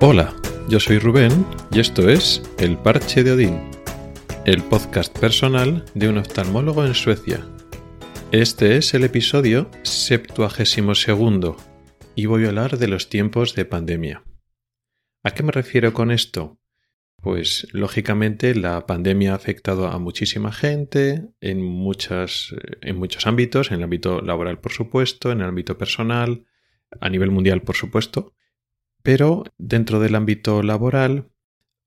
Hola, yo soy Rubén y esto es El Parche de Odín, el podcast personal de un oftalmólogo en Suecia. Este es el episodio 72 y voy a hablar de los tiempos de pandemia. ¿A qué me refiero con esto? Pues lógicamente la pandemia ha afectado a muchísima gente en, en muchos ámbitos, en el ámbito laboral por supuesto, en el ámbito personal, a nivel mundial por supuesto, pero dentro del ámbito laboral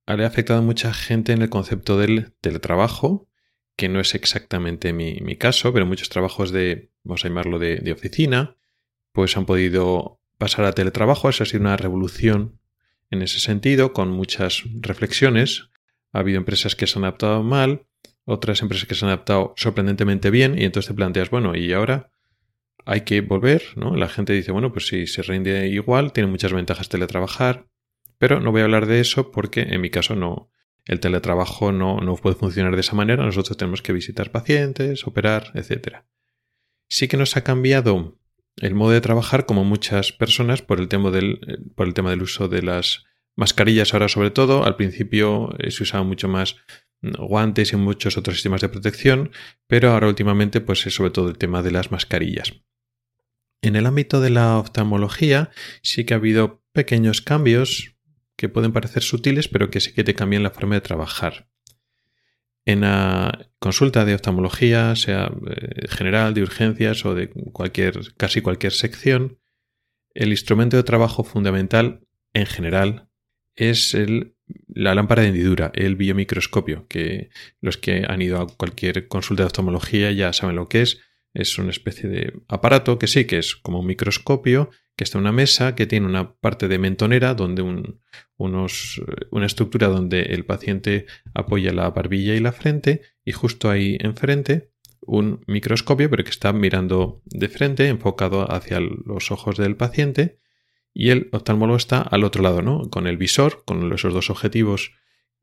ha afectado a mucha gente en el concepto del teletrabajo, que no es exactamente mi, caso, pero muchos trabajos de, vamos a llamarlo de, de oficina, pues han podido pasar a teletrabajo. Eso ha sido una revolución en ese sentido, con muchas reflexiones. Ha habido empresas que se han adaptado mal, otras empresas que se han adaptado sorprendentemente bien, y entonces te planteas, bueno, ¿y ahora hay que volver? ¿no? La gente dice, bueno, pues si se rinde igual, tiene muchas ventajas teletrabajar, pero no voy a hablar de eso porque en mi caso no, el teletrabajo no, no puede funcionar de esa manera, nosotros tenemos que visitar pacientes, operar, etc. Sí que nos ha cambiado el modo de trabajar como muchas personas por el tema del, uso de las mascarillas ahora sobre todo. Al principio eh, se usaban mucho más guantes y muchos otros sistemas de protección, pero ahora últimamente pues es sobre todo el tema de las mascarillas. En el ámbito de la oftalmología sí que ha habido pequeños cambios que pueden parecer sutiles, pero que sí que te cambian la forma de trabajar. En la consulta de oftalmología, sea eh, general, de urgencias o de cualquier, casi cualquier sección, el instrumento de trabajo fundamental en general es el, la lámpara de hendidura, el biomicroscopio, que los que han ido a cualquier consulta de oftalmología ya saben lo que es. Es una especie de aparato que sí que es como un microscopio, que está en una mesa que tiene una parte de mentonera donde unos, una estructura donde el paciente apoya la barbilla y la frente y justo ahí enfrente un microscopio pero que está mirando de frente enfocado hacia los ojos del paciente y el oftalmólogo está al otro lado, ¿no? Con el visor, con esos dos objetivos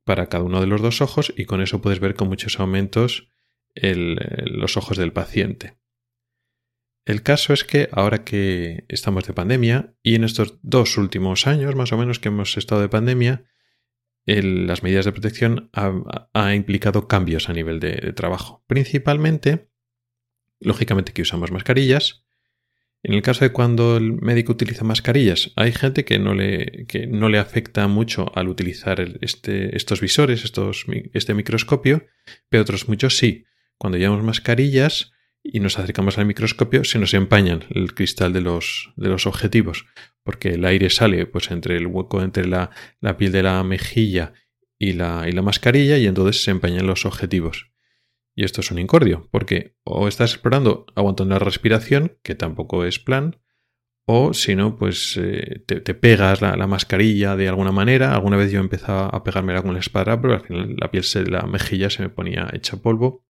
para cada uno de los dos ojos y con eso puedes ver con muchos aumentos los ojos del paciente. El caso es que ahora que estamos de pandemia y en estos dos últimos años más o menos que hemos estado de pandemia, las medidas de protección ha, implicado cambios a nivel de, trabajo. Principalmente, lógicamente que usamos mascarillas. En el caso de cuando el médico utiliza mascarillas, hay gente que no le, que no le afecta mucho al utilizar este, estos visores, estos, este microscopio, pero otros muchos sí. Cuando llevamos mascarillas, y nos acercamos al microscopio, se nos empañan el cristal de los, de los objetivos, porque el aire sale pues entre el hueco entre la, la piel de la mejilla y la, y la mascarilla y entonces se empañan los objetivos. Y esto es un incordio, porque o estás explorando aguantando la respiración, que tampoco es plan, o si no, pues eh, te, pegas la, mascarilla de alguna manera. Alguna vez yo empezaba a pegarme con la espada, pero al final la piel, de la mejilla se me ponía hecha polvo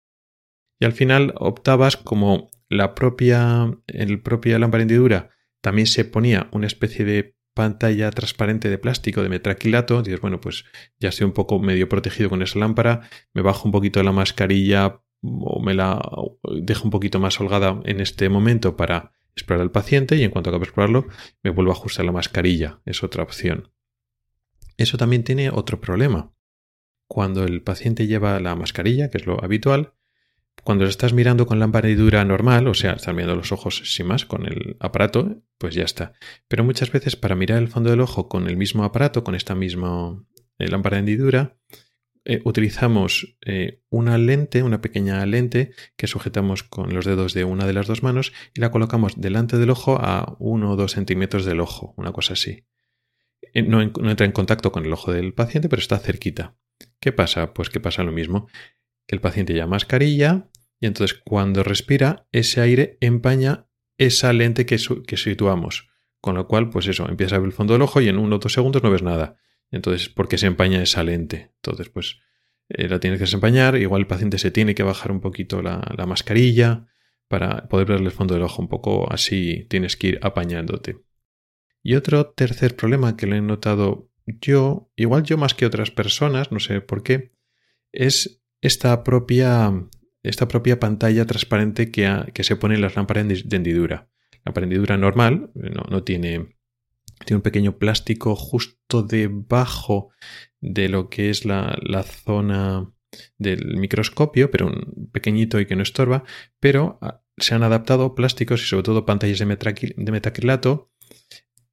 y al final optabas como la propia, el propia lámpara hendidura también se ponía una especie de pantalla transparente de plástico de metraquilato, dices, bueno, pues ya estoy un poco medio protegido con esa lámpara, me bajo un poquito la mascarilla o me la dejo un poquito más holgada en este momento para explorar al paciente y en cuanto acabe de explorarlo me vuelvo a ajustar la mascarilla, es otra opción. Eso también tiene otro problema. Cuando el paciente lleva la mascarilla, que es lo habitual, cuando estás mirando con lámpara dura normal, o sea, estás mirando los ojos sin más con el aparato, pues ya está. Pero muchas veces para mirar el fondo del ojo con el mismo aparato, con esta misma eh, lámpara de hendidura, eh, utilizamos eh, una lente, una pequeña lente que sujetamos con los dedos de una de las dos manos y la colocamos delante del ojo a uno o dos centímetros del ojo, una cosa así. No, entra en contacto con el ojo del paciente, pero está cerquita. ¿Qué pasa? Pues que pasa lo mismo que el paciente lleva mascarilla y entonces cuando respira ese aire empaña esa lente que, situamos. Con lo cual, pues eso, empieza a ver el fondo del ojo y en uno o dos segundos no ves nada. Entonces, ¿por qué se empaña esa lente? Entonces, pues eh, la tienes que desempañar. Igual el paciente se tiene que bajar un poquito la, la mascarilla para poder verle el fondo del ojo un poco así. Tienes que ir apañándote. Y otro tercer problema que le he notado yo, igual yo más que otras personas, no sé por qué, es esta propia, esta propia pantalla transparente que, que, se pone en las lámparas de hendidura. La hendidura normal no, no, tiene, tiene un pequeño plástico justo debajo de lo que es la, zona del microscopio, pero un pequeñito y que no estorba, pero ah, se han adaptado plásticos y sobre todo pantallas de, metacrilato,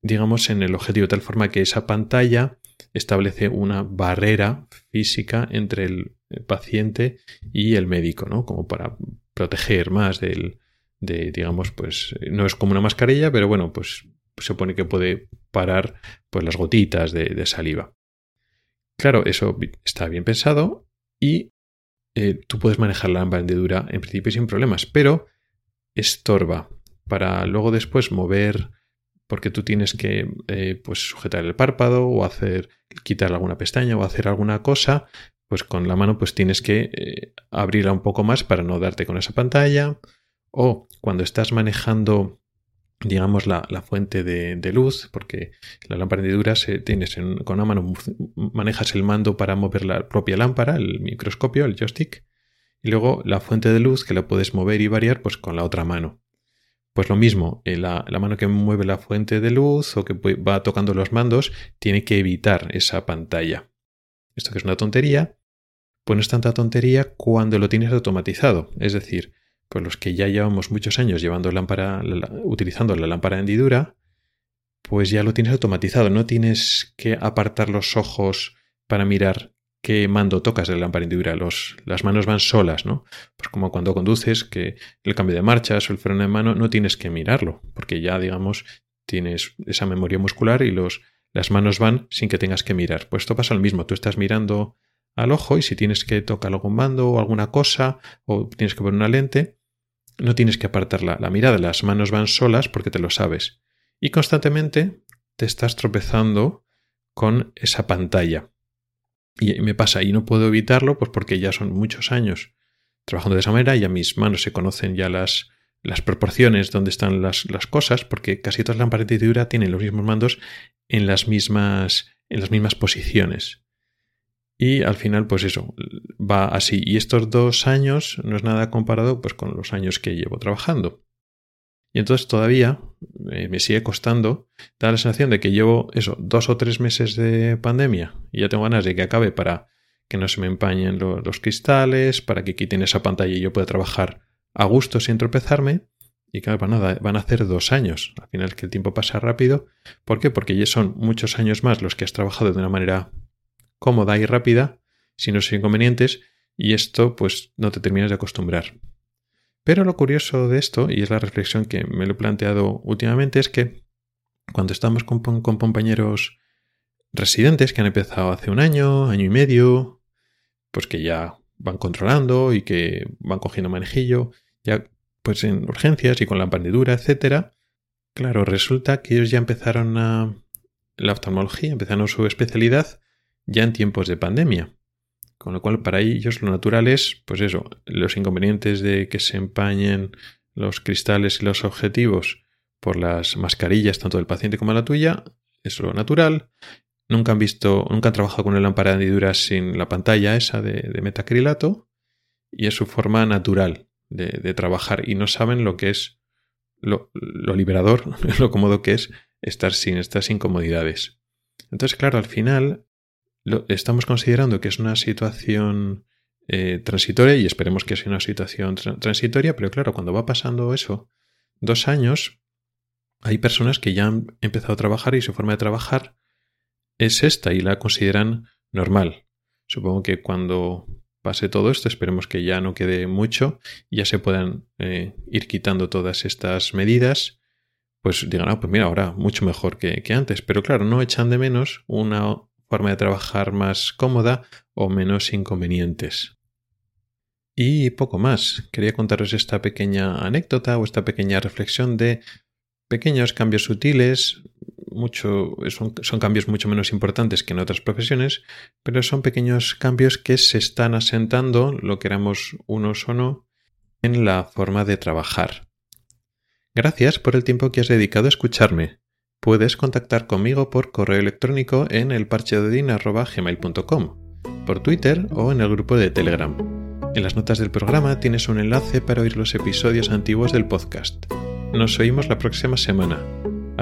digamos, en el objetivo, de tal forma que esa pantalla establece una barrera física entre el paciente y el médico, ¿no? Como para proteger más del, de, digamos, pues no es como una mascarilla, pero bueno, pues se supone que puede parar pues las gotitas de, saliva. Claro, eso está bien pensado y eh, tú puedes manejar la hendidura en principio sin problemas, pero estorba para luego después mover porque tú tienes que eh, pues sujetar el párpado o hacer quitar alguna pestaña o hacer alguna cosa pues con la mano pues tienes que eh, abrirla un poco más para no darte con esa pantalla o cuando estás manejando digamos, la, fuente de, luz, porque la lámpara hendidura se, tienes con una mano manejas el mando para mover la propia lámpara, el microscopio, el joystick, y luego la fuente de luz que la puedes mover y variar pues con la otra mano. Pues lo mismo, eh, la, mano que mueve la fuente de luz o que va tocando los mandos tiene que evitar esa pantalla. Esto que es una tontería, pues no es tanta tontería cuando lo tienes automatizado. Es decir, con los que ya llevamos muchos años llevando lámpara, utilizando la lámpara de hendidura, pues ya lo tienes automatizado. No tienes que apartar los ojos para mirar qué mando tocas de la hendidura. Los, las manos van solas, ¿no? Pues como cuando conduces, que el cambio de marchas o el freno de mano no tienes que mirarlo, porque ya, digamos, tienes esa memoria muscular y los, las manos van sin que tengas que mirar. Pues esto pasa lo mismo. Tú estás mirando al ojo y si tienes que tocar algún mando o alguna cosa o tienes que poner una lente, no tienes que apartar la, mirada, las manos van solas porque te lo sabes. Y constantemente te estás tropezando con esa pantalla. Y me pasa, y no puedo evitarlo, pues porque ya son muchos años trabajando de esa manera, ya mis manos se conocen ya las, las proporciones donde están las, las, cosas, porque casi todas las lámparas de tienen los mismos mandos en las mismas, en las mismas posiciones. Y al final, pues eso, va así. Y estos dos años no es nada comparado pues, con los años que llevo trabajando. Y entonces todavía eh, me sigue costando, da la sensación de que llevo eso, dos o tres meses de pandemia y ya tengo ganas de que acabe para que no se me empañen los cristales, para que quiten esa pantalla y yo pueda trabajar a gusto sin tropezarme. Y claro, para nada, van a hacer dos años. Al final que el tiempo pasa rápido. ¿Por qué? Porque ya son muchos años más los que has trabajado de una manera cómoda y rápida, sin los inconvenientes, y esto pues no te terminas de acostumbrar. Pero lo curioso de esto, y es la reflexión que me lo he planteado últimamente, es que cuando estamos con, compañeros residentes que han empezado hace un año, año y medio, pues que ya van controlando y que van cogiendo manejillo, ya pues en urgencias y con la pandidura, etcétera, claro, resulta que ellos ya empezaron a la oftalmología, empezaron su especialidad ya en tiempos de pandemia. Con lo cual, para ellos lo natural es, pues eso, los inconvenientes de que se empañen los cristales y los objetivos por las mascarillas, tanto del paciente como la tuya, es lo natural. Nunca han visto, nunca han trabajado con una lámpara de hendidura sin la pantalla esa de, metacrilato y es su forma natural de, trabajar y no saben lo que es lo, lo liberador, lo cómodo que es estar sin estas incomodidades. Entonces, claro, al final lo, estamos considerando que es una situación eh, transitoria y esperemos que sea una situación transitoria, pero claro, cuando va pasando eso, dos años, hay personas que ya han empezado a trabajar y su forma de trabajar es esta y la consideran normal. Supongo que cuando pase todo esto, esperemos que ya no quede mucho ya se puedan eh, ir quitando todas estas medidas, pues digan, ah, pues mira, ahora mucho mejor que, que antes. Pero claro, no echan de menos una forma de trabajar más cómoda o menos inconvenientes. Y poco más. Quería contaros esta pequeña anécdota o esta pequeña reflexión de pequeños cambios sutiles. Son, cambios mucho menos importantes que en otras profesiones, pero son pequeños cambios que se están asentando, lo queramos unos o no, en la forma de trabajar. Gracias por el tiempo que has dedicado a escucharme. Puedes contactar conmigo por correo electrónico en elparcheodin.gmail.com, por Twitter o en el grupo de Telegram. En las notas del programa tienes un enlace para oír los episodios antiguos del podcast. Nos oímos la próxima semana.